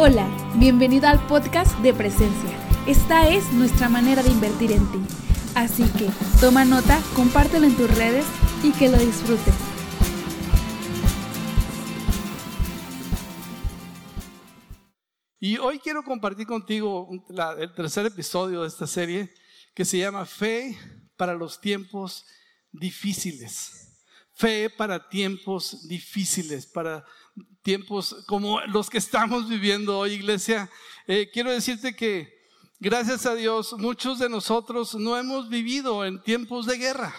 Hola, bienvenido al podcast de Presencia. Esta es nuestra manera de invertir en ti. Así que toma nota, compártelo en tus redes y que lo disfrutes. Y hoy quiero compartir contigo el tercer episodio de esta serie que se llama Fe para los tiempos difíciles. Fe para tiempos difíciles, para tiempos como los que estamos viviendo hoy, iglesia. Eh, quiero decirte que, gracias a Dios, muchos de nosotros no hemos vivido en tiempos de guerra,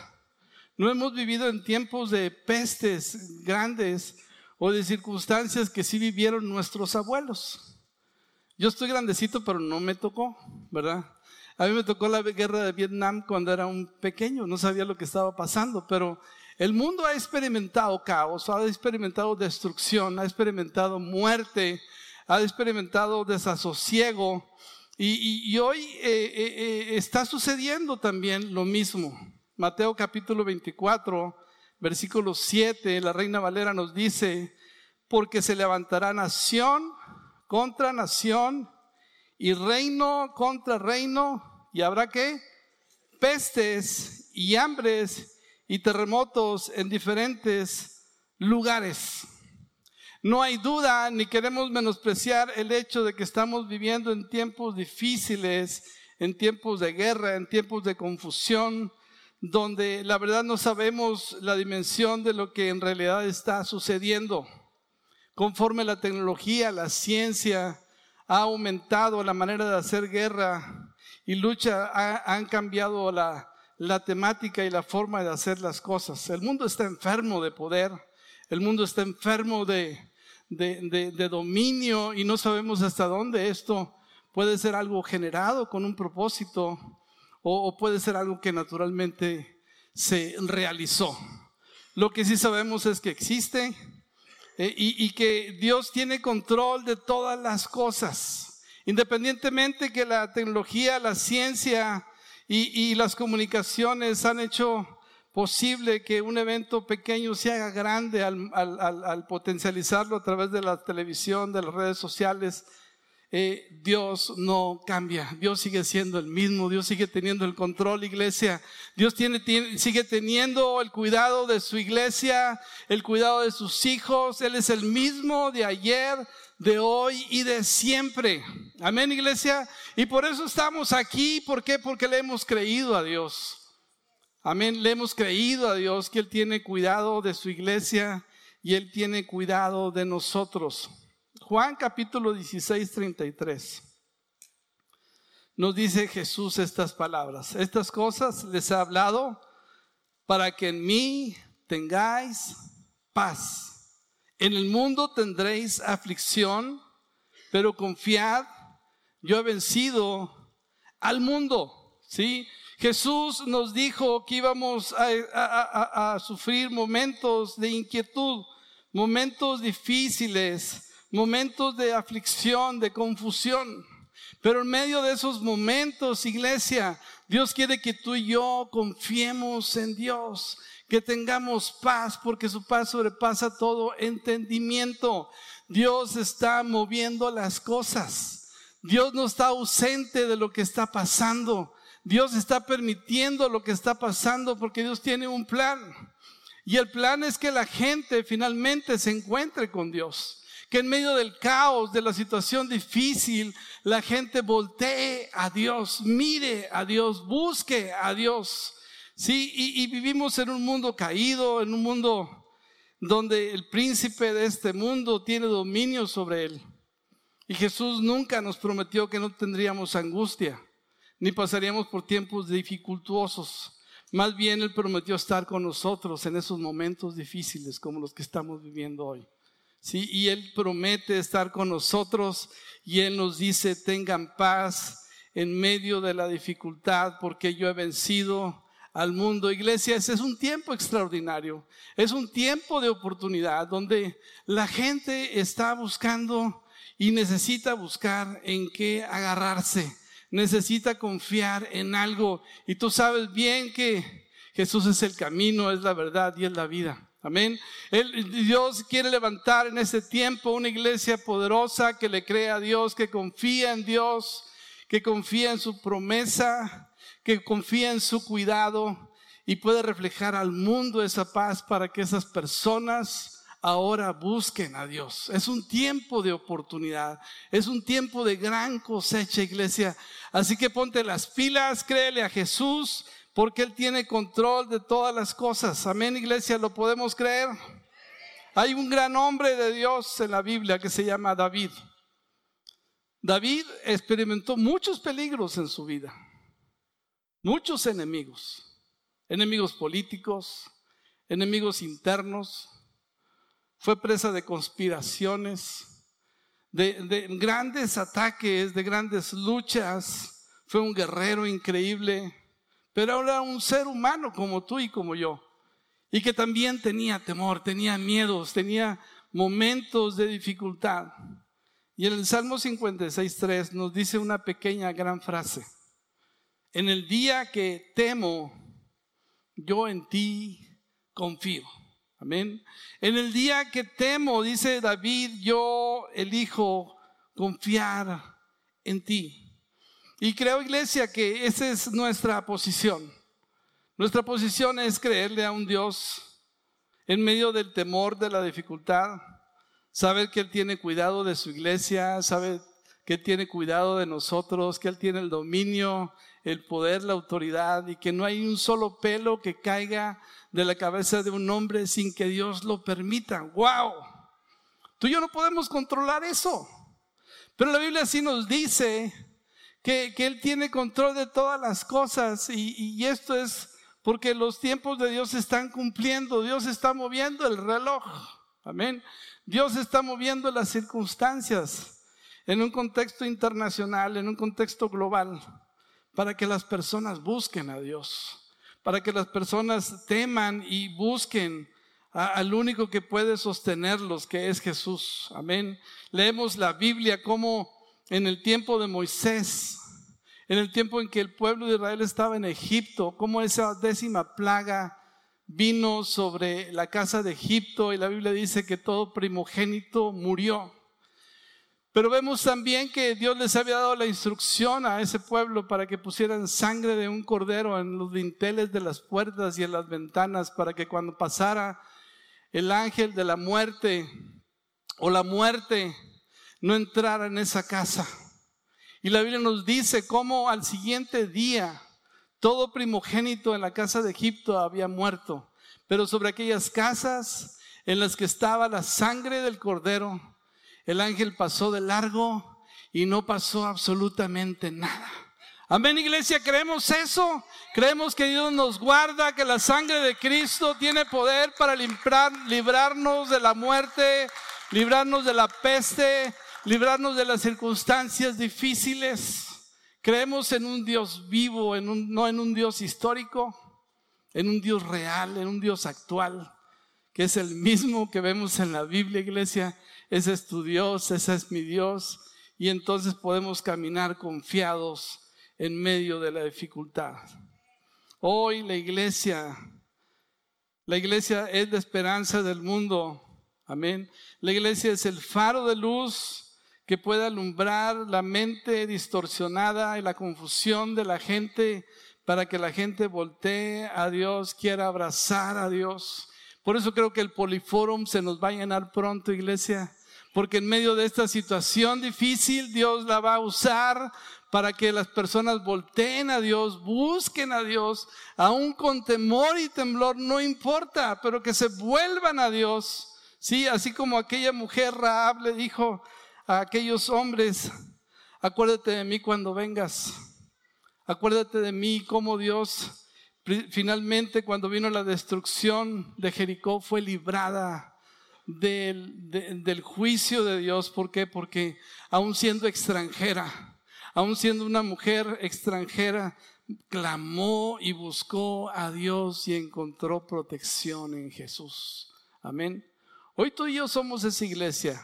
no hemos vivido en tiempos de pestes grandes o de circunstancias que sí vivieron nuestros abuelos. Yo estoy grandecito, pero no me tocó, ¿verdad? A mí me tocó la guerra de Vietnam cuando era un pequeño, no sabía lo que estaba pasando, pero el mundo ha experimentado caos, ha experimentado destrucción, ha experimentado muerte, ha experimentado desasosiego y, hoy eh, eh, eh, está sucediendo también lo mismo. Mateo capítulo 24, versículo 7, la Reina Valera nos dice, porque se levantará nación contra nación y reino contra reino y habrá que pestes y hambres y terremotos en diferentes lugares. No hay duda ni queremos menospreciar el hecho de que estamos viviendo en tiempos difíciles, en tiempos de guerra, en tiempos de confusión, donde la verdad no sabemos la dimensión de lo que en realidad está sucediendo. Conforme la tecnología, la ciencia ha aumentado la manera de hacer guerra y lucha, han cambiado la, la temática y la forma de hacer las cosas. El mundo está enfermo de poder, el mundo está enfermo de, de, dominio y no sabemos hasta dónde esto puede ser algo generado con un propósito o, puede ser algo que naturalmente se realizó. Lo que sí sabemos es que existe eh, y, y que Dios tiene control de todas las cosas. Independientemente que la tecnología, la ciencia, y, las comunicaciones han hecho posible que un evento pequeño se haga grande al, potencializarlo a través de la televisión, de las redes sociales. Eh, Dios no cambia, Dios sigue siendo el mismo, Dios sigue teniendo el control, iglesia. Dios tiene, sigue teniendo el cuidado de su iglesia, el cuidado de sus hijos. Él es el mismo de ayer, de hoy y de siempre. Amén, iglesia. Y por eso estamos aquí. ¿Por qué? Porque le hemos creído a Dios. Amén, le hemos creído a Dios que Él tiene cuidado de su iglesia y Él tiene cuidado de nosotros. Juan capítulo 16, 33. Nos dice Jesús estas palabras. Estas cosas les he hablado para que en mí tengáis paz. En el mundo tendréis aflicción, pero confiad, yo he vencido al mundo. ¿sí? Jesús nos dijo que íbamos a, sufrir momentos de inquietud, momentos difíciles, momentos de aflicción, de confusión. Pero en medio de esos momentos, iglesia, Dios quiere que tú y yo confiemos en Dios que tengamos paz, porque su paz sobrepasa todo entendimiento. Dios está moviendo las cosas. Dios no está ausente de lo que está pasando. Dios está permitiendo lo que está pasando porque Dios tiene un plan. Y el plan es que la gente finalmente se encuentre con Dios. Que en medio del caos, de la situación difícil, la gente voltee a Dios, mire a Dios, busque a Dios. Sí, y, vivimos en un mundo caído, en un mundo donde el príncipe de este mundo tiene dominio sobre él. Y Jesús nunca nos prometió que no tendríamos angustia, ni pasaríamos por tiempos dificultuosos. Más bien Él prometió estar con nosotros en esos momentos difíciles como los que estamos viviendo hoy. Sí, y Él promete estar con nosotros y Él nos dice, tengan paz en medio de la dificultad porque yo he vencido al mundo. Iglesia, ese es un tiempo extraordinario. Es un tiempo de oportunidad donde la gente está buscando y necesita buscar en qué agarrarse. Necesita confiar en algo. Y tú sabes bien que Jesús es el camino, es la verdad y es la vida. Amén. Dios quiere levantar en este tiempo una iglesia poderosa que le crea a Dios, que confía en Dios, que confía en su promesa, que confía en su cuidado y puede reflejar al mundo esa paz para que esas personas ahora busquen a Dios. Es un tiempo de oportunidad, es un tiempo de gran cosecha, iglesia. Así que ponte las pilas, créele a Jesús, porque Él tiene control de todas las cosas. Amén, iglesia, ¿lo podemos creer? Hay un gran hombre de Dios en la Biblia que se llama David. David experimentó muchos peligros en su vida, muchos enemigos, enemigos políticos, enemigos internos, fue presa de conspiraciones, de, grandes ataques, de grandes luchas, fue un guerrero increíble, pero ahora un ser humano como tú y como yo, y que también tenía temor, tenía miedos, tenía momentos de dificultad. Y en el Salmo 56.3 nos dice una pequeña gran frase. En el día que temo, yo en ti confío. Amén. En el día que temo, dice David, yo elijo confiar en ti. Y creo, iglesia, que esa es nuestra posición. Nuestra posición es creerle a un Dios en medio del temor, de la dificultad, saber que Él tiene cuidado de su iglesia, saber que Él tiene cuidado de nosotros, que Él tiene el dominio, el poder, la autoridad y que no hay un solo pelo que caiga de la cabeza de un hombre sin que Dios lo permita. ¡Wow! Tú y yo no podemos controlar eso. Pero la Biblia sí nos dice que, Él tiene control de todas las cosas y, y esto es porque los tiempos de Dios se están cumpliendo. Dios está moviendo el reloj. Amén. Dios está moviendo las circunstancias en un contexto internacional, en un contexto global, para que las personas busquen a Dios para que las personas teman y busquen al único que puede sostenerlos, que es Jesús. Amén. Leemos la Biblia como en el tiempo de Moisés, en el tiempo en que el pueblo de Israel estaba en Egipto, como esa décima plaga vino sobre la casa de Egipto y la Biblia dice que todo primogénito murió. Pero vemos también que Dios les había dado la instrucción a ese pueblo para que pusieran sangre de un cordero en los dinteles de las puertas y en las ventanas para que cuando pasara el ángel de la muerte o la muerte no entrara en esa casa. Y la Biblia nos dice cómo al siguiente día todo primogénito en la casa de Egipto había muerto, pero sobre aquellas casas en las que estaba la sangre del cordero, el ángel pasó de largo y no pasó absolutamente nada. Amén, iglesia, creemos eso. Creemos que Dios nos guarda, que la sangre de Cristo tiene poder para librarnos de la muerte, librarnos de la peste, librarnos de las circunstancias difíciles. Creemos en un Dios vivo, en un, no en un Dios histórico, en un Dios real, en un Dios actual, es el mismo que vemos en la Biblia, iglesia, ese es tu Dios, ese es mi Dios, y entonces podemos caminar confiados en medio de la dificultad. Hoy la iglesia, la iglesia es la esperanza del mundo, amén. La iglesia es el faro de luz que puede alumbrar la mente distorsionada y la confusión de la gente para que la gente voltee a Dios, quiera abrazar a Dios. Por eso creo que el Poliforum se nos va a llenar pronto, iglesia porque en medio de esta situación difícil Dios la va a usar para que las personas volteen a Dios, busquen a Dios, aún con temor y temblor, no importa, pero que se vuelvan a Dios. Sí, así como aquella mujer Raab le dijo a aquellos hombres, acuérdate de mí cuando vengas, acuérdate de mí como Dios finalmente cuando vino la destrucción de Jericó fue librada del, juicio de Dios. ¿Por qué? Porque aún siendo extranjera, aún siendo una mujer extranjera, clamó y buscó a Dios y encontró protección en Jesús. Amén. Hoy tú y yo somos esa iglesia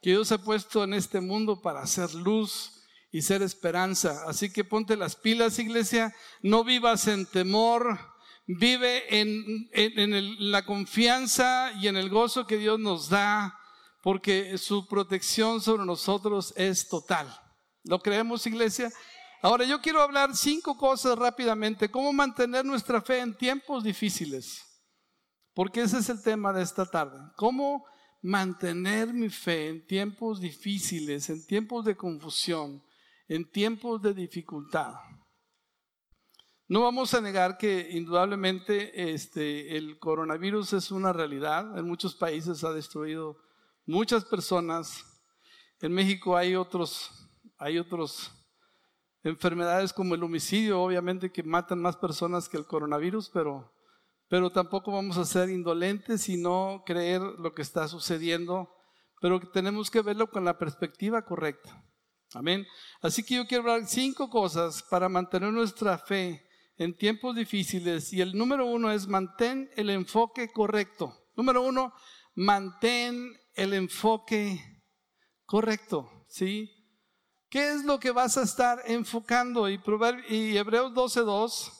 que Dios ha puesto en este mundo para hacer luz y ser esperanza. Así que ponte las pilas, iglesia. No vivas en temor, vive en, la confianza y en el gozo que Dios nos da, porque su protección sobre nosotros es total. ¿Lo creemos, iglesia? Ahora yo quiero hablar cinco cosas rápidamente. ¿Cómo mantener nuestra fe en tiempos difíciles? Porque ese es el tema de esta tarde. ¿Cómo mantener mi fe en tiempos difíciles, en tiempos de confusión, en tiempos de dificultad? No vamos a negar que indudablemente este, el coronavirus es una realidad. En muchos países ha destruido muchas personas. En México hay otros, hay otros enfermedades como el homicidio, obviamente que matan más personas que el coronavirus, pero, pero tampoco vamos a ser indolentes y no creer lo que está sucediendo, pero tenemos que verlo con la perspectiva correcta. Amén. Así que yo quiero hablar cinco cosas para mantener nuestra fe en tiempos difíciles y el número uno es mantén el enfoque correcto. Número uno, mantén el enfoque correcto, ¿sí? ¿Qué es lo que vas a estar enfocando? Y, y Hebreos 12.2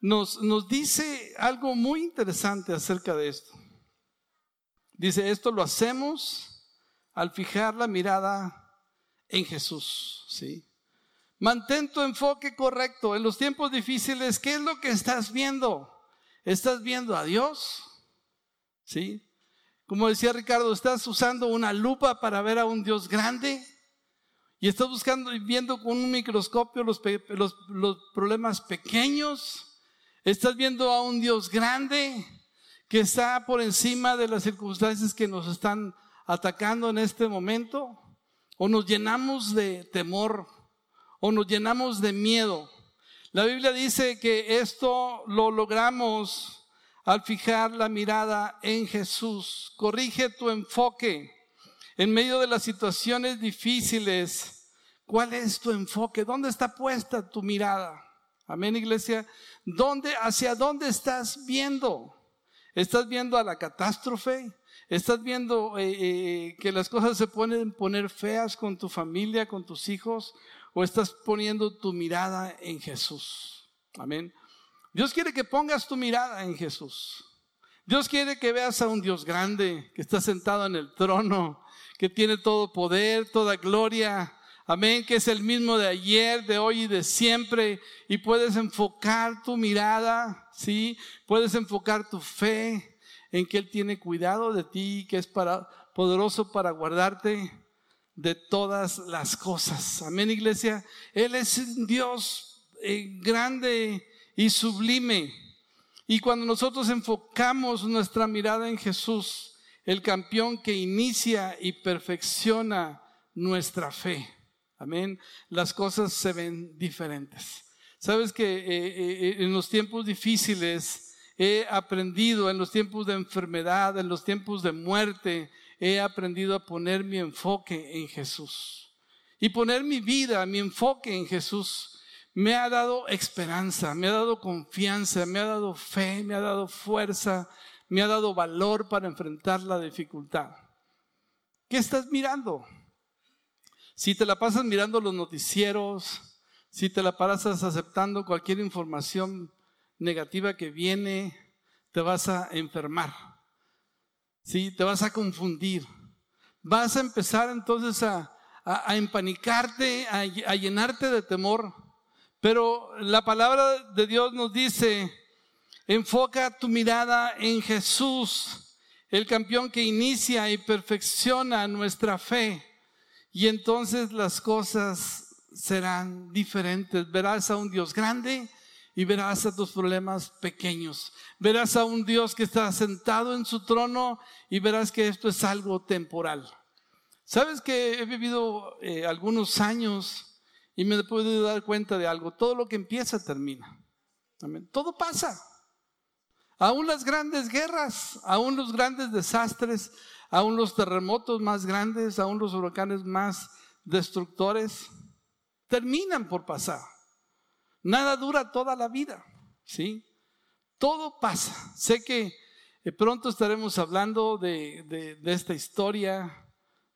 nos, nos dice algo muy interesante acerca de esto. Dice, esto lo hacemos al fijar la mirada en Jesús, ¿sí? Mantén tu enfoque correcto. En los tiempos difíciles, ¿qué es lo que estás viendo? ¿Estás viendo a Dios? ¿Sí? Como decía Ricardo, estás usando una lupa para ver a un Dios grande y estás buscando y viendo con un microscopio los, los problemas pequeños. Estás viendo a un Dios grande que está por encima de las circunstancias que nos están atacando en este momento. O nos llenamos de temor o nos llenamos de miedo. La Biblia dice que esto lo logramos al fijar la mirada en Jesús. Corrige tu enfoque en medio de las situaciones difíciles. ¿Cuál es tu enfoque? ¿Dónde está puesta tu mirada? Amén, iglesia. ¿Dónde, hacia dónde estás viendo? ¿Estás viendo a la catástrofe? ¿Estás viendo eh, eh, que las cosas se pueden poner feas con tu familia, con tus hijos? ¿O estás poniendo tu mirada en Jesús? Amén. Dios quiere que pongas tu mirada en Jesús. Dios quiere que veas a un Dios grande que está sentado en el trono, que tiene todo poder, toda gloria. Amén, que es el mismo de ayer, de hoy y de siempre. Y puedes enfocar tu mirada, ¿sí? Puedes enfocar tu fe en que Él tiene cuidado de ti, que es para, poderoso para guardarte de todas las cosas. Amén, iglesia. Él es Dios eh, grande y sublime. Y cuando nosotros enfocamos nuestra mirada en Jesús, el campeón que inicia y perfecciona nuestra fe, amén, las cosas se ven diferentes. Sabes que eh, eh, en los tiempos difíciles he aprendido, en los tiempos de enfermedad, en los tiempos de muerte, he aprendido a poner mi enfoque en Jesús. Y poner mi vida, mi enfoque en Jesús me ha dado esperanza, me ha dado confianza, me ha dado fe, me ha dado fuerza, me ha dado valor para enfrentar la dificultad. ¿Qué estás mirando? Si te la pasas mirando los noticieros, si te la pasas aceptando cualquier información negativa que viene, te vas a enfermar. Sí, te vas a confundir. Vas a empezar entonces a, empanicarte, a llenarte de temor pero la palabra de Dios nos dice, enfoca tu mirada en Jesús, el campeón que inicia y perfecciona nuestra fe. Y entonces las cosas serán diferentes. Verás a un Dios grande y verás a tus problemas pequeños. Verás a un Dios que está sentado en su trono y verás que esto es algo temporal. Sabes que he vivido eh, algunos años y me he podido dar cuenta de algo. Todo lo que empieza termina. Todo pasa. Aún las grandes guerras, aún los grandes desastres, aún los terremotos más grandes, aún los huracanes más destructores, terminan por pasar. Nada dura toda la vida, ¿sí? Todo pasa. Sé que eh, pronto estaremos hablando de, de esta historia,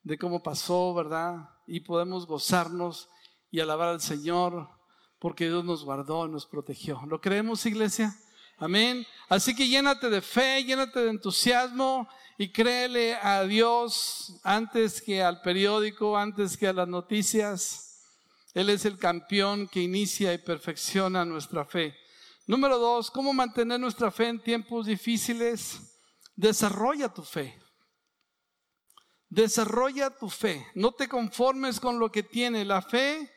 de cómo pasó, ¿verdad? Y podemos gozarnos y alabar al Señor porque Dios nos guardó, nos protegió. ¿Lo creemos, iglesia? Amén. Así que llénate de fe, llénate de entusiasmo y créele a Dios antes que al periódico, antes que a las noticias. Él es el campeón que inicia y perfecciona nuestra fe. Número dos, ¿cómo mantener nuestra fe en tiempos difíciles? Desarrolla tu fe. Desarrolla tu fe. No te conformes con lo que tiene. La fe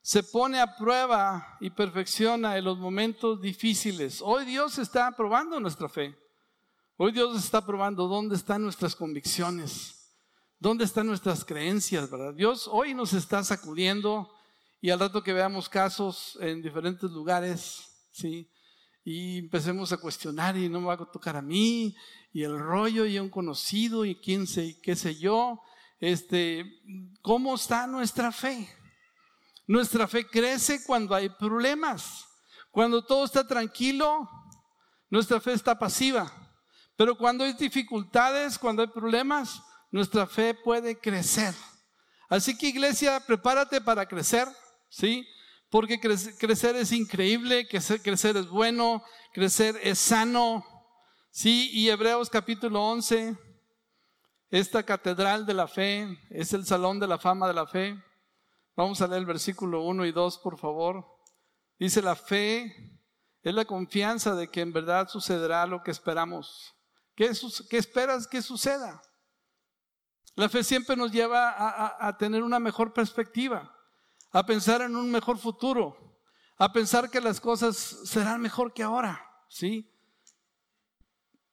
se pone a prueba y perfecciona en los momentos difíciles. Hoy Dios está probando nuestra fe. Hoy Dios está probando dónde están nuestras convicciones, dónde están nuestras creencias, ¿verdad? Dios hoy nos está sacudiendo y al rato que veamos casos en diferentes lugares, ¿sí? Y empecemos a cuestionar y no me va a tocar a mí, y el rollo y un conocido y quién sé, qué sé yo, este, ¿cómo está nuestra fe? Nuestra fe crece cuando hay problemas. Cuando todo está tranquilo, nuestra fe está pasiva. Pero cuando hay dificultades, cuando hay problemas, nuestra fe puede crecer. Así que iglesia, prepárate para crecer, ¿sí? Porque crecer es increíble, crecer es bueno, crecer es sano, Sí, y Hebreos capítulo 11, esta catedral de la fe, es el salón de la fama de la fe. Vamos a leer el versículo 1 y 2, por favor. Dice, la fe es la confianza de que en verdad sucederá lo que esperamos. ¿Qué, esperas que suceda? La fe siempre nos lleva a, a tener una mejor perspectiva, a pensar en un mejor futuro, a pensar que las cosas serán mejor que ahora, ¿sí?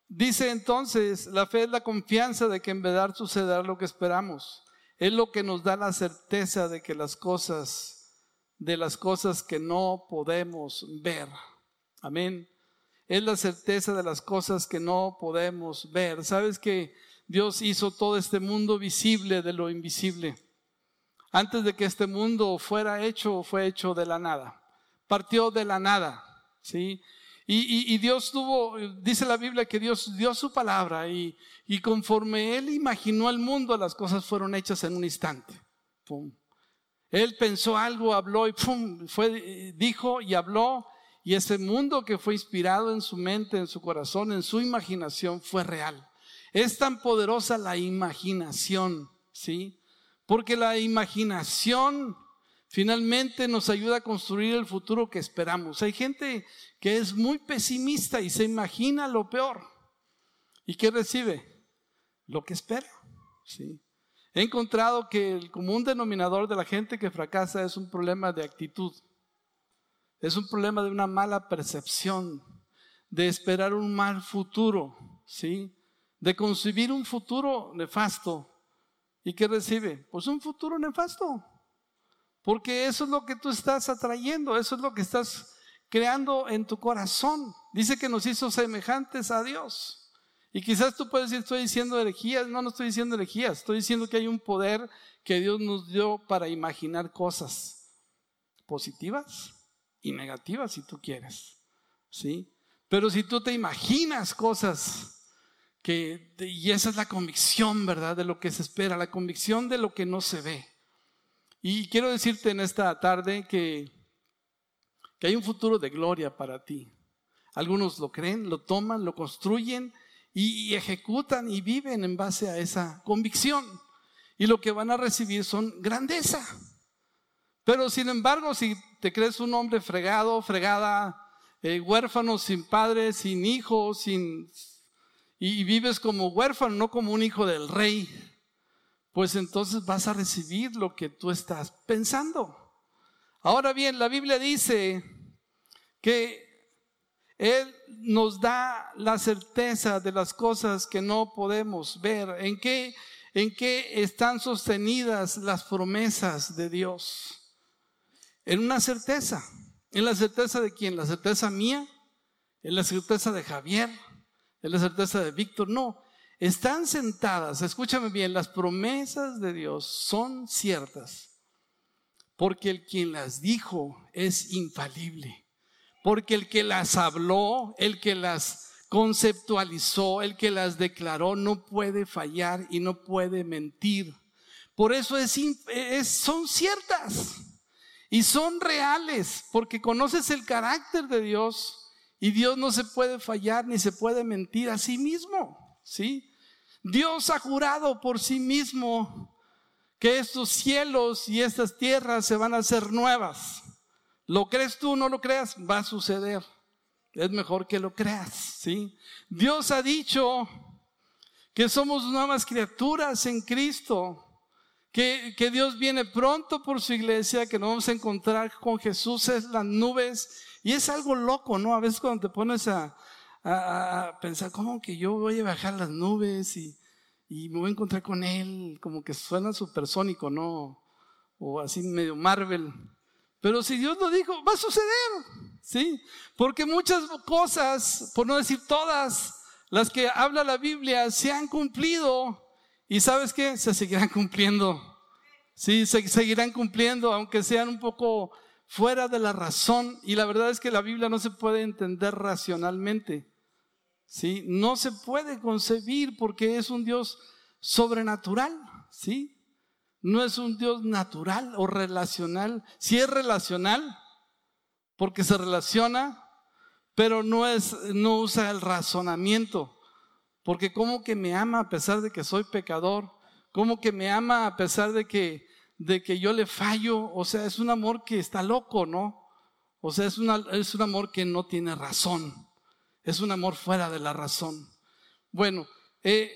Dice entonces, la fe es la confianza de que en verdad sucederá lo que esperamos. Es lo que nos da la certeza de que las cosas, de las cosas que no podemos ver. Amén. Es la certeza de las cosas que no podemos ver. ¿Sabes que Dios hizo todo este mundo visible de lo invisible? Antes de que este mundo fuera hecho, fue hecho de la nada. Partió de la nada, ¿sí? Y, Dios tuvo, dice la Biblia que Dios dio su palabra y, conforme Él imaginó el mundo, las cosas fueron hechas en un instante. Él pensó algo, habló y pum, fue, dijo y habló y ese mundo que fue inspirado en su mente, en su corazón, en su imaginación fue real. Es tan poderosa la imaginación, ¿sí? Porque la imaginación finalmente nos ayuda a construir el futuro que esperamos. Hay gente que es muy pesimista y se imagina lo peor. ¿Y qué recibe? Lo que espera. ¿sí? He encontrado que el común denominador de la gente que fracasa es un problema de actitud. Es un problema de una mala percepción, de esperar un mal futuro, ¿sí? De concebir un futuro nefasto. ¿Y qué recibe? Pues un futuro nefasto. Porque eso es lo que tú estás atrayendo, eso es lo que estás creando en tu corazón. Dice que nos hizo semejantes a Dios. Y quizás tú puedes decir, estoy diciendo herejías. No, no estoy diciendo herejías. Estoy diciendo que hay un poder que Dios nos dio para imaginar cosas positivas y negativas, si tú quieres. ¿Sí? Pero si tú te imaginas cosas que, y esa es la convicción, ¿verdad? De lo que se espera, la convicción de lo que no se ve. Y quiero decirte en esta tarde que, que hay un futuro de gloria para ti. Algunos lo creen, lo toman, lo construyen y, ejecutan y viven en base a esa convicción. Y lo que van a recibir son grandeza. Pero sin embargo, si te crees un hombre fregado, fregada, eh, huérfano, sin padre, sin hijo, sin, y vives como huérfano, no como un hijo del rey, pues entonces vas a recibir lo que tú estás pensando. Ahora bien, la Biblia dice que Él nos da la certeza de las cosas que no podemos ver. ¿En qué, en qué están sostenidas las promesas de Dios? En una certeza. ¿En la certeza de quién? ¿La certeza mía? ¿En la certeza de Javier? ¿En la certeza de Víctor? No, están sentadas, escúchame bien, las promesas de Dios son ciertas, porque el quien las dijo es infalible, porque el que las habló, el que las conceptualizó, el que las declaró, no puede fallar y no puede mentir. Por eso es, son ciertas. Y son reales porque conoces el carácter de Dios y Dios no se puede fallar ni se puede mentir a sí mismo, ¿sí? Dios ha jurado por sí mismo que estos cielos y estas tierras se van a hacer nuevas. ¿Lo crees tú o no lo creas? Va a suceder. Es mejor que lo creas, ¿sí? Dios ha dicho que somos nuevas criaturas en Cristo, que, que, Dios viene pronto por su iglesia, que nos vamos a encontrar con Jesús en las nubes. Y es algo loco, ¿no? A veces cuando te pones a, pensar, ¿cómo que yo voy a bajar las nubes y, y me voy a encontrar con Él? Como que suena supersónico, ¿no? O así medio Marvel. Pero si Dios lo dijo, va a suceder, ¿sí? Porque muchas cosas, por no decir todas, las que habla la Biblia se han cumplido. Y sabes qué? Se seguirán cumpliendo. Sí, se seguirán cumpliendo, aunque sean un poco fuera de la razón. Y la verdad es que la Biblia no se puede entender racionalmente. ¿sí? No se puede concebir porque es un Dios sobrenatural, ¿sí? No es un Dios natural o relacional. Si es relacional, porque se relaciona, pero no es no usa el razonamiento, porque como que me ama a pesar de que soy pecador, como que me ama a pesar de que de que yo le fallo, o sea, es un amor que está loco, ¿no? O sea, es, una, es un amor que no tiene razón. Es un amor fuera de la razón. Bueno, eh,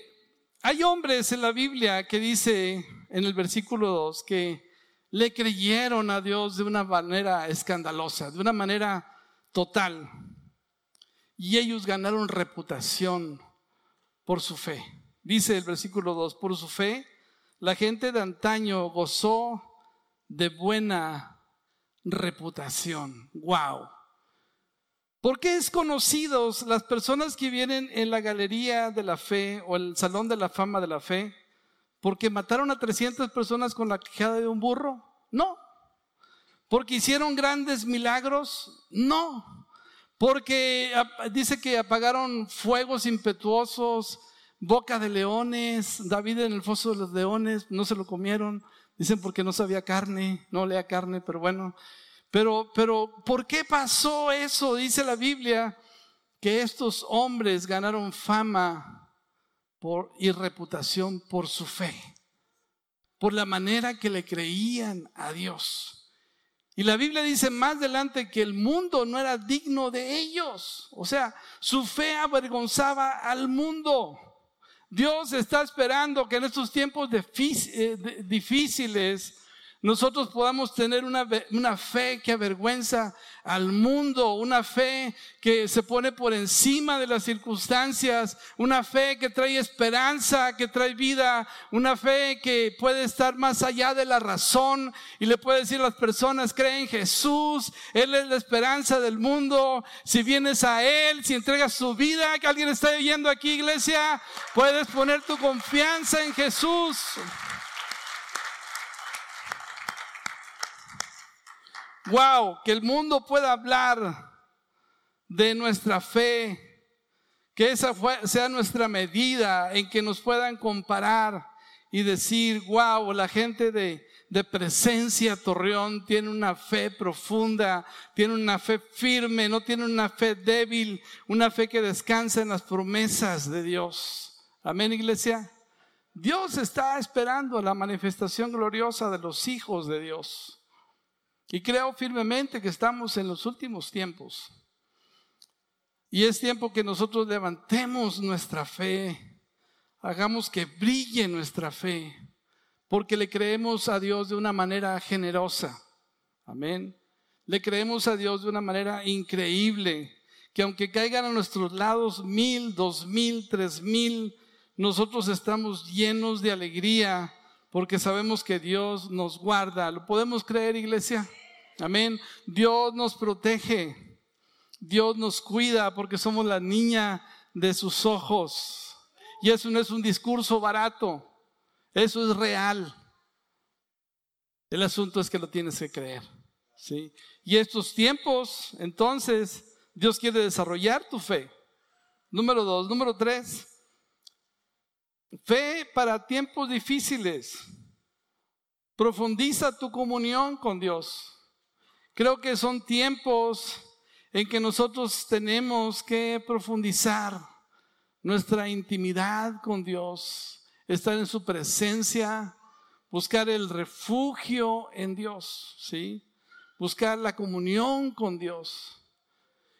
hay hombres en la Biblia que dice en el versículo 2 que le creyeron a Dios de una manera escandalosa, de una manera total. Y ellos ganaron reputación por su fe. Dice el versículo 2, por su fe, la gente de antaño gozó de buena reputación. Wow. ¿Por qué es conocidos las personas que vienen en la galería de la fe o el salón de la fama de la fe? ¿Porque mataron a 300 personas con la quejada de un burro? No. ¿Porque hicieron grandes milagros? No. Porque dice que apagaron fuegos impetuosos, boca de leones, David en el foso de los leones, no se lo comieron. Dicen porque no sabía carne, no lea carne, pero bueno. Pero, pero, ¿por qué pasó eso? Dice la Biblia que estos hombres ganaron fama por, y reputación por su fe, por la manera que le creían a Dios. Y la Biblia dice más adelante que el mundo no era digno de ellos. O sea, su fe avergonzaba al mundo. Dios está esperando que en estos tiempos eh, difíciles nosotros podamos tener una, una, fe que avergüenza al mundo, una fe que se pone por encima de las circunstancias, una fe que trae esperanza, que trae vida, una fe que puede estar más allá de la razón y le puede decir a las personas, creen en Jesús, Él es la esperanza del mundo, si vienes a Él, si entregas tu vida, que alguien está viviendo aquí iglesia, puedes poner tu confianza en Jesús. Wow, que el mundo pueda hablar de nuestra fe, que esa sea nuestra medida en que nos puedan comparar y decir, wow, la gente de, de presencia Torreón tiene una fe profunda, tiene una fe firme, no tiene una fe débil, una fe que descansa en las promesas de Dios. Amén, iglesia. Dios está esperando la manifestación gloriosa de los hijos de Dios. Y creo firmemente que estamos en los últimos tiempos. Y es tiempo que nosotros levantemos nuestra fe, hagamos que brille nuestra fe, porque le creemos a Dios de una manera generosa. Amén. Le creemos a Dios de una manera increíble, que aunque caigan a nuestros lados mil, dos mil, tres mil, nosotros estamos llenos de alegría porque sabemos que Dios nos guarda. ¿Lo podemos creer, iglesia? Amén. Dios nos protege. Dios nos cuida porque somos la niña de sus ojos. Y eso no es un discurso barato. Eso es real. El asunto es que lo tienes que creer. ¿sí? Y estos tiempos, entonces, Dios quiere desarrollar tu fe. Número dos. Número tres. Fe para tiempos difíciles. Profundiza tu comunión con Dios. Creo que son tiempos en que nosotros tenemos que profundizar nuestra intimidad con Dios, estar en su presencia, buscar el refugio en Dios, ¿sí? Buscar la comunión con Dios.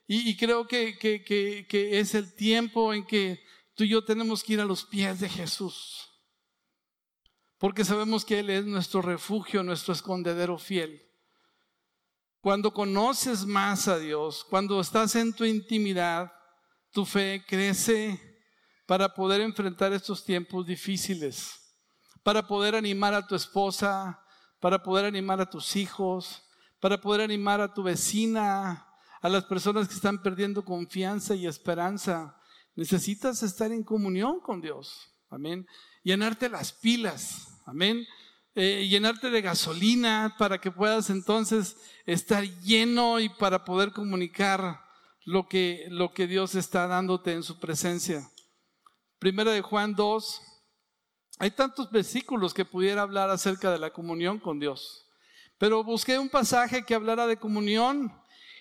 Y, creo que, que es el tiempo en que tú y yo tenemos que ir a los pies de Jesús. Porque sabemos que Él es nuestro refugio, nuestro escondedero fiel. Cuando conoces más a Dios, cuando estás en tu intimidad, tu fe crece para poder enfrentar estos tiempos difíciles, para poder animar a tu esposa, para poder animar a tus hijos, para poder animar a tu vecina, a las personas que están perdiendo confianza y esperanza. Necesitas estar en comunión con Dios. Amén. Llenarte las pilas. Amén. Eh, llenarte de gasolina para que puedas entonces estar lleno y para poder comunicar lo que, lo que Dios está dándote en su presencia. Primera de Juan 2. Hay tantos versículos que pudiera hablar acerca de la comunión con Dios. Pero busqué un pasaje que hablara de comunión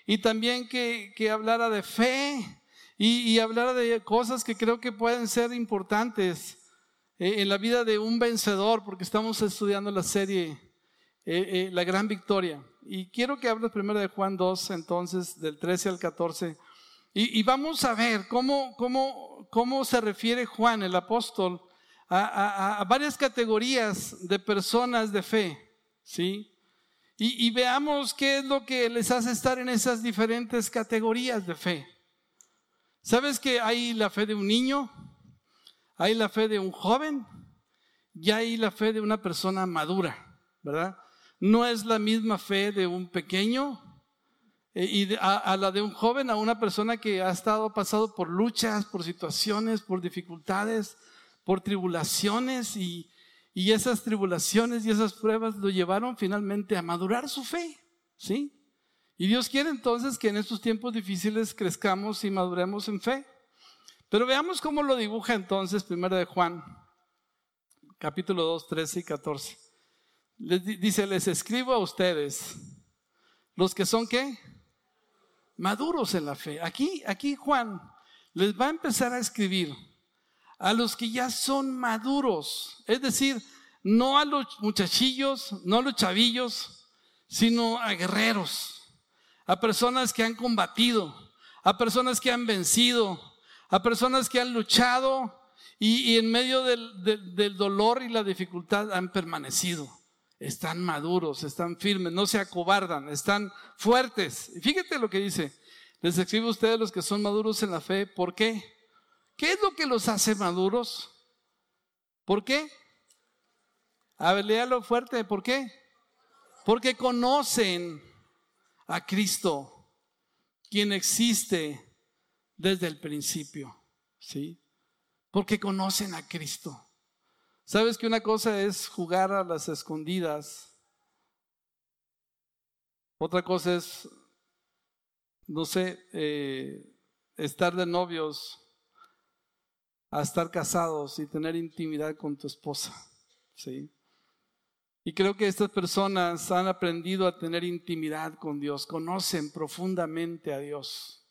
y también que, hablara de fe y, y, hablara de cosas que creo que pueden ser importantes en la vida de un vencedor, porque estamos estudiando la serie eh, eh, La Gran Victoria. Y quiero que hables primero de Juan 2, entonces, del 13 al 14. Y, vamos a ver cómo, cómo, cómo se refiere Juan, el apóstol, a, a varias categorías de personas de fe. ¿Sí? Y, veamos qué es lo que les hace estar en esas diferentes categorías de fe. ¿Sabes que hay la fe de un niño? Hay la fe de un joven y hay la fe de una persona madura, ¿verdad? No es la misma fe de un pequeño eh, y a, la de un joven, a una persona que ha estado pasado por luchas, por situaciones, por dificultades, por tribulaciones y, y esas tribulaciones y esas pruebas lo llevaron finalmente a madurar su fe, ¿sí? Y Dios quiere entonces que en estos tiempos difíciles crezcamos y maduremos en fe. Pero veamos cómo lo dibuja entonces primero de Juan, capítulo 2, 13 y 14. Les dice, les escribo a ustedes, los que son qué? Maduros en la fe. Aquí, aquí Juan les va a empezar a escribir a los que ya son maduros, es decir, no a los muchachillos, no a los chavillos, sino a guerreros, a personas que han combatido, a personas que han vencido, a personas que han luchado y, en medio del, dolor y la dificultad han permanecido. Están maduros, están firmes, no se acobardan, están fuertes. Fíjate lo que dice. Les escribo a ustedes los que son maduros en la fe. ¿Por qué? ¿Qué es lo que los hace maduros? ¿Por qué? A ver, léalo fuerte. ¿Por qué? Porque conocen a Cristo, quien existe desde el principio. ¿Sí? Porque conocen a Cristo. ¿Sabes que una cosa es jugar a las escondidas? Otra cosa es, no sé, eh, estar de novios a estar casados y tener intimidad con tu esposa. ¿sí? Y creo que estas personas han aprendido a tener intimidad con Dios, conocen profundamente a Dios.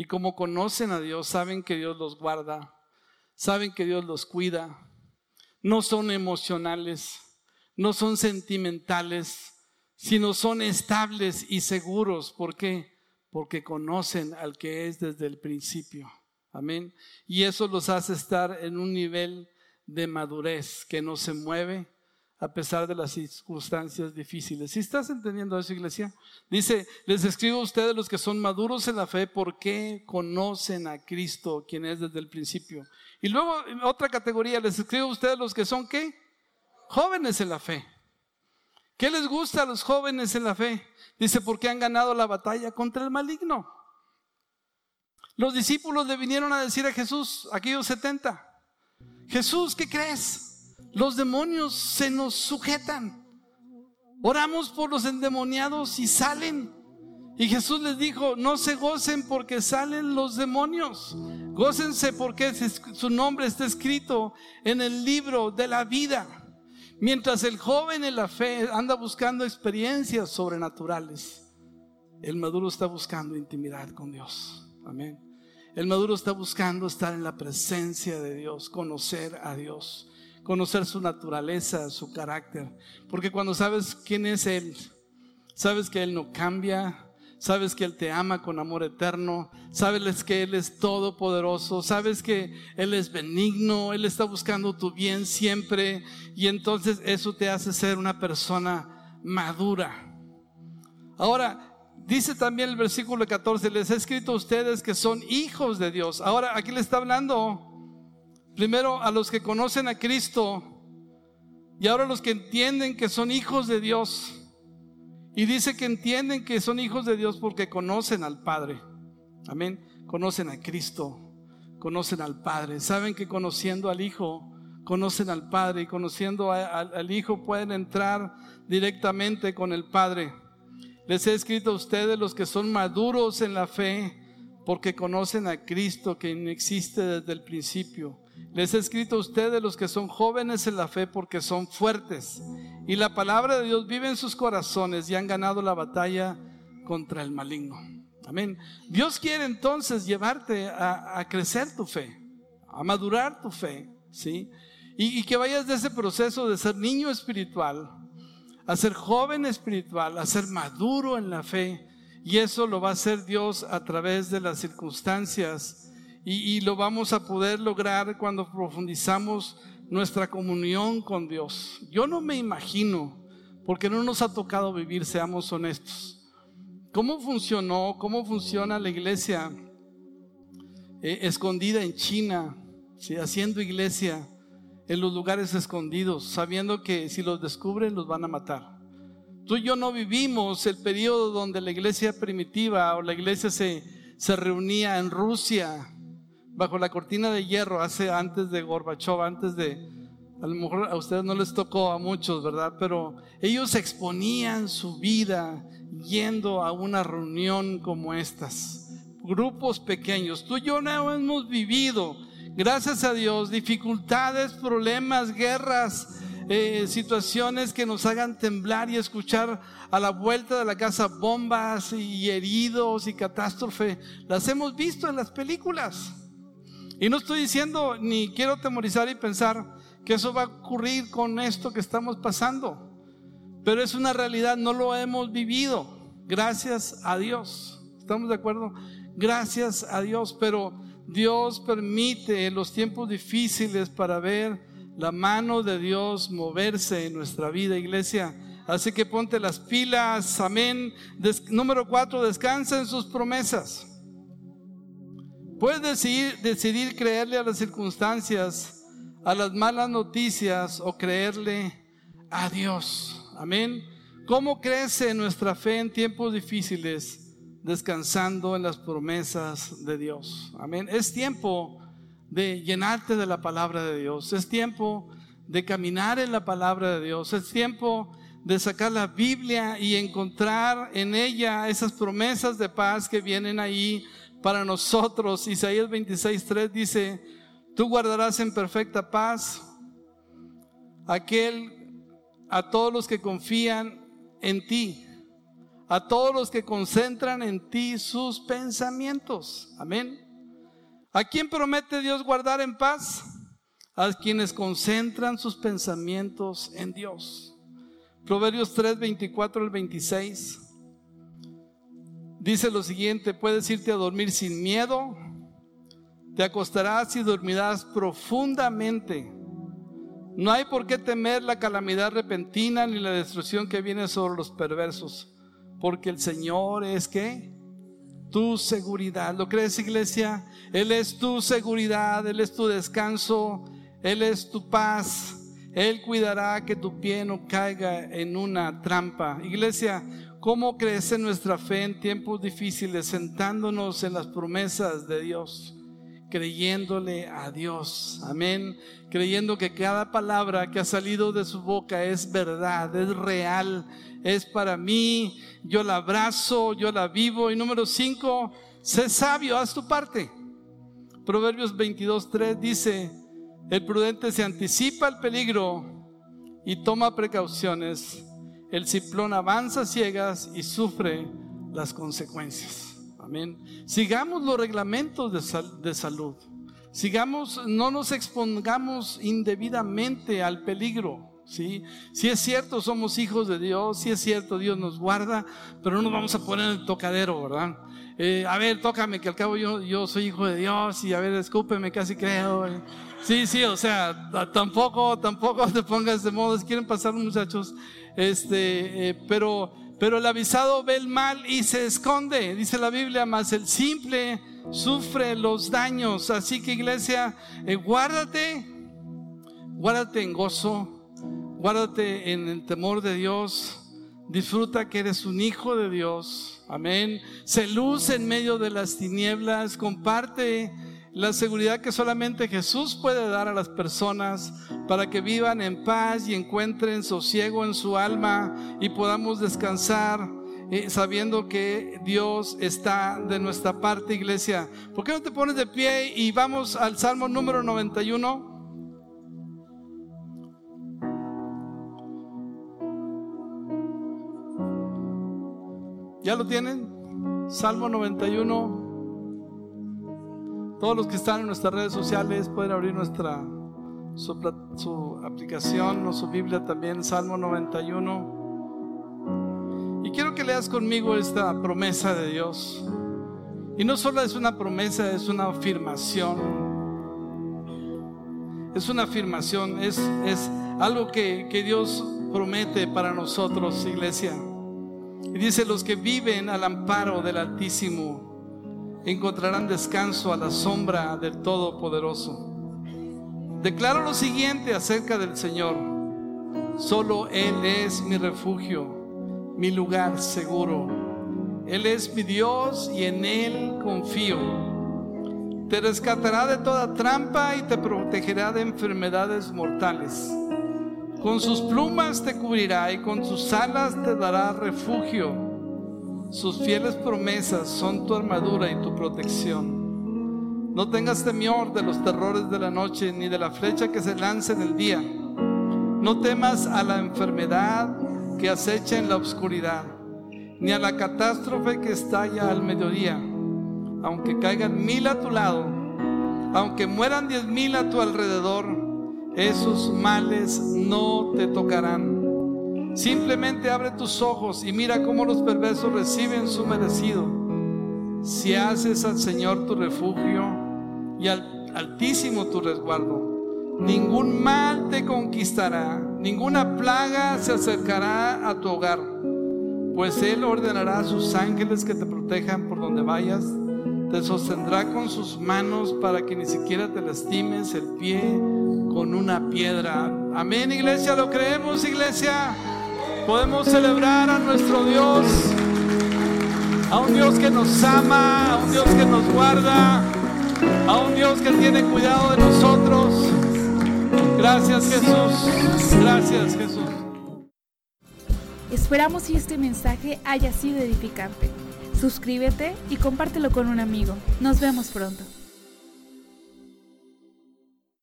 Y como conocen a Dios, saben que Dios los guarda, saben que Dios los cuida, no son emocionales, no son sentimentales, sino son estables y seguros. ¿Por qué? Porque conocen al que es desde el principio. Amén. Y eso los hace estar en un nivel de madurez que no se mueve a pesar de las circunstancias difíciles. Si estás entendiendo eso, iglesia, dice, les escribo a ustedes los que son maduros en la fe porque conocen a Cristo, quien es desde el principio. Y luego, otra categoría, les escribo a ustedes los que son qué? Jóvenes en la fe. ¿Qué les gusta a los jóvenes en la fe? Dice, porque han ganado la batalla contra el maligno. Los discípulos le vinieron a decir a Jesús, aquellos 70, Jesús, ¿qué crees? Los demonios se nos sujetan. Oramos por los endemoniados y salen. Y Jesús les dijo, no se gocen porque salen los demonios. Gócense porque su nombre está escrito en el libro de la vida. Mientras el joven en la fe anda buscando experiencias sobrenaturales. El maduro está buscando intimidad con Dios. Amén. El maduro está buscando estar en la presencia de Dios, conocer a Dios, conocer su naturaleza, su carácter. Porque cuando sabes quién es Él, sabes que Él no cambia, sabes que Él te ama con amor eterno, sabes que Él es todopoderoso, sabes que Él es benigno, Él está buscando tu bien siempre y entonces eso te hace ser una persona madura. Ahora, dice también el versículo 14, les he escrito a ustedes que son hijos de Dios. Ahora, aquí le está hablando primero a los que conocen a Cristo y ahora los que entienden que son hijos de Dios. Y dice que entienden que son hijos de Dios porque conocen al Padre. Amén. Conocen a Cristo, conocen al Padre. Saben que conociendo al Hijo, conocen al Padre y conociendo al Hijo pueden entrar directamente con el Padre. Les he escrito a ustedes los que son maduros en la fe porque conocen a Cristo que existe desde el principio. Les he escrito a ustedes los que son jóvenes en la fe porque son fuertes. Y la palabra de Dios vive en sus corazones y han ganado la batalla contra el maligno. Amén. Dios quiere entonces llevarte a, crecer tu fe, a madurar tu fe, ¿sí? Y, y que vayas de ese proceso de ser niño espiritual, a ser joven espiritual, a ser maduro en la fe. Y eso lo va a hacer Dios a través de las circunstancias y, lo vamos a poder lograr cuando profundizamos nuestra comunión con Dios. Yo no me imagino, porque no nos ha tocado vivir, seamos honestos. ¿Cómo funcionó, cómo funciona la iglesia eh, escondida en China, haciendo iglesia en los lugares escondidos, sabiendo que si los descubren los van a matar? Tú y yo no vivimos el periodo donde la iglesia primitiva o la iglesia se, se reunía en Rusia, bajo la cortina de hierro hace antes de Gorbachev, antes de, a lo mejor a ustedes no les tocó a muchos, ¿verdad? Pero ellos exponían su vida yendo a una reunión como estas. Grupos pequeños. Tú y yo no hemos vivido, gracias a Dios, dificultades, problemas, guerras, eh, situaciones que nos hagan temblar y escuchar a la vuelta de la casa bombas y heridos y catástrofe. Las hemos visto en las películas. Y no estoy diciendo ni quiero temorizar y pensar que eso va a ocurrir con esto que estamos pasando. Pero es una realidad, no lo hemos vivido. Gracias a Dios. ¿Estamos de acuerdo? Gracias a Dios. Pero Dios permite los tiempos difíciles para ver la mano de Dios moverse en nuestra vida, iglesia. Así que ponte las pilas, amén. número cuatro, descansa en sus promesas. Puedes decidir, creerle a las circunstancias, a las malas noticias o creerle a Dios. Amén. ¿Cómo crece nuestra fe en tiempos difíciles? Descansando en las promesas de Dios. Amén. Es tiempo de llenarte de la palabra de Dios. Es tiempo de caminar en la palabra de Dios. Es tiempo de sacar la Biblia y encontrar en ella esas promesas de paz que vienen ahí para nosotros. Isaías 26.3 dice, tú guardarás en perfecta paz aquel a todos los que confían en ti, a todos los que concentran en ti sus pensamientos. Amén. ¿A quién promete Dios guardar en paz? A quienes concentran sus pensamientos en Dios. Proverbios 3, 24 al 26. Dice lo siguiente, puedes irte a dormir sin miedo, te acostarás y dormirás profundamente. No hay por qué temer la calamidad repentina ni la destrucción que viene sobre los perversos, porque el Señor es que tu seguridad. ¿Lo crees, iglesia? Él es tu seguridad, Él es tu descanso, Él es tu paz. Él cuidará que tu pie no caiga en una trampa. Iglesia, ¿Cómo crece nuestra fe en tiempos difíciles? Sentándonos en las promesas de Dios, creyéndole a Dios. Amén. Creyendo que cada palabra que ha salido de su boca es verdad, es real, es para mí. Yo la abrazo, yo la vivo. Y número cinco, sé sabio, haz tu parte. Proverbios 22.3 dice, el prudente se anticipa al peligro y toma precauciones el ciplón avanza ciegas y sufre las consecuencias. Amén. Sigamos los reglamentos de, de salud. Sigamos, no nos expongamos indebidamente al peligro. ¿sí? Si es cierto, somos hijos de Dios, si es cierto, Dios nos guarda, pero no nos vamos a poner en el tocadero, ¿verdad? Eh, a ver, tócame, que al cabo yo, yo soy hijo de Dios, y a ver, escúpeme, casi creo. Sí, sí, o sea, tampoco, tampoco te pongas de modo, quieren pasar muchachos, este, eh, pero, pero el avisado ve el mal y se esconde, dice la Biblia, más el simple sufre los daños. Así que iglesia, eh, guárdate, guárdate en gozo, Guárdate en el temor de Dios. Disfruta que eres un hijo de Dios. Amén. Se luz en medio de las tinieblas. Comparte la seguridad que solamente Jesús puede dar a las personas para que vivan en paz y encuentren sosiego en su alma y podamos descansar eh, sabiendo que Dios está de nuestra parte, iglesia. ¿Por qué no te pones de pie y vamos al Salmo número 91? ¿Ya lo tienen? Salmo 91. Todos los que están en nuestras redes sociales pueden abrir nuestra su, aplicación o su Biblia también, Salmo 91. Y quiero que leas conmigo esta promesa de Dios. Y no solo es una promesa, es una afirmación. Es una afirmación, es, es algo que, que Dios promete para nosotros, iglesia. Y dice, los que viven al amparo del Altísimo encontrarán descanso a la sombra del Todopoderoso. Declaro lo siguiente acerca del Señor. Solo Él es mi refugio, mi lugar seguro. Él es mi Dios y en Él confío. Te rescatará de toda trampa y te protegerá de enfermedades mortales. Con sus plumas te cubrirá y con sus alas te dará refugio. Sus fieles promesas son tu armadura y tu protección. No tengas temor de los terrores de la noche ni de la flecha que se lance en el día. No temas a la enfermedad que acecha en la oscuridad, ni a la catástrofe que estalla al mediodía. Aunque caigan mil a tu lado, aunque mueran diez mil a tu alrededor, esos males no te tocarán. Simplemente abre tus ojos y mira cómo los perversos reciben su merecido. Si haces al Señor tu refugio y al Altísimo tu resguardo, ningún mal te conquistará, ninguna plaga se acercará a tu hogar, pues Él ordenará a sus ángeles que te protejan por donde vayas, te sostendrá con sus manos para que ni siquiera te lastimes el pie con una piedra. Amén, iglesia, lo creemos, iglesia. Podemos celebrar a nuestro Dios, a un Dios que nos ama, a un Dios que nos guarda, a un Dios que tiene cuidado de nosotros. Gracias Jesús, gracias Jesús. Esperamos que este mensaje haya sido edificante. Suscríbete y compártelo con un amigo. Nos vemos pronto.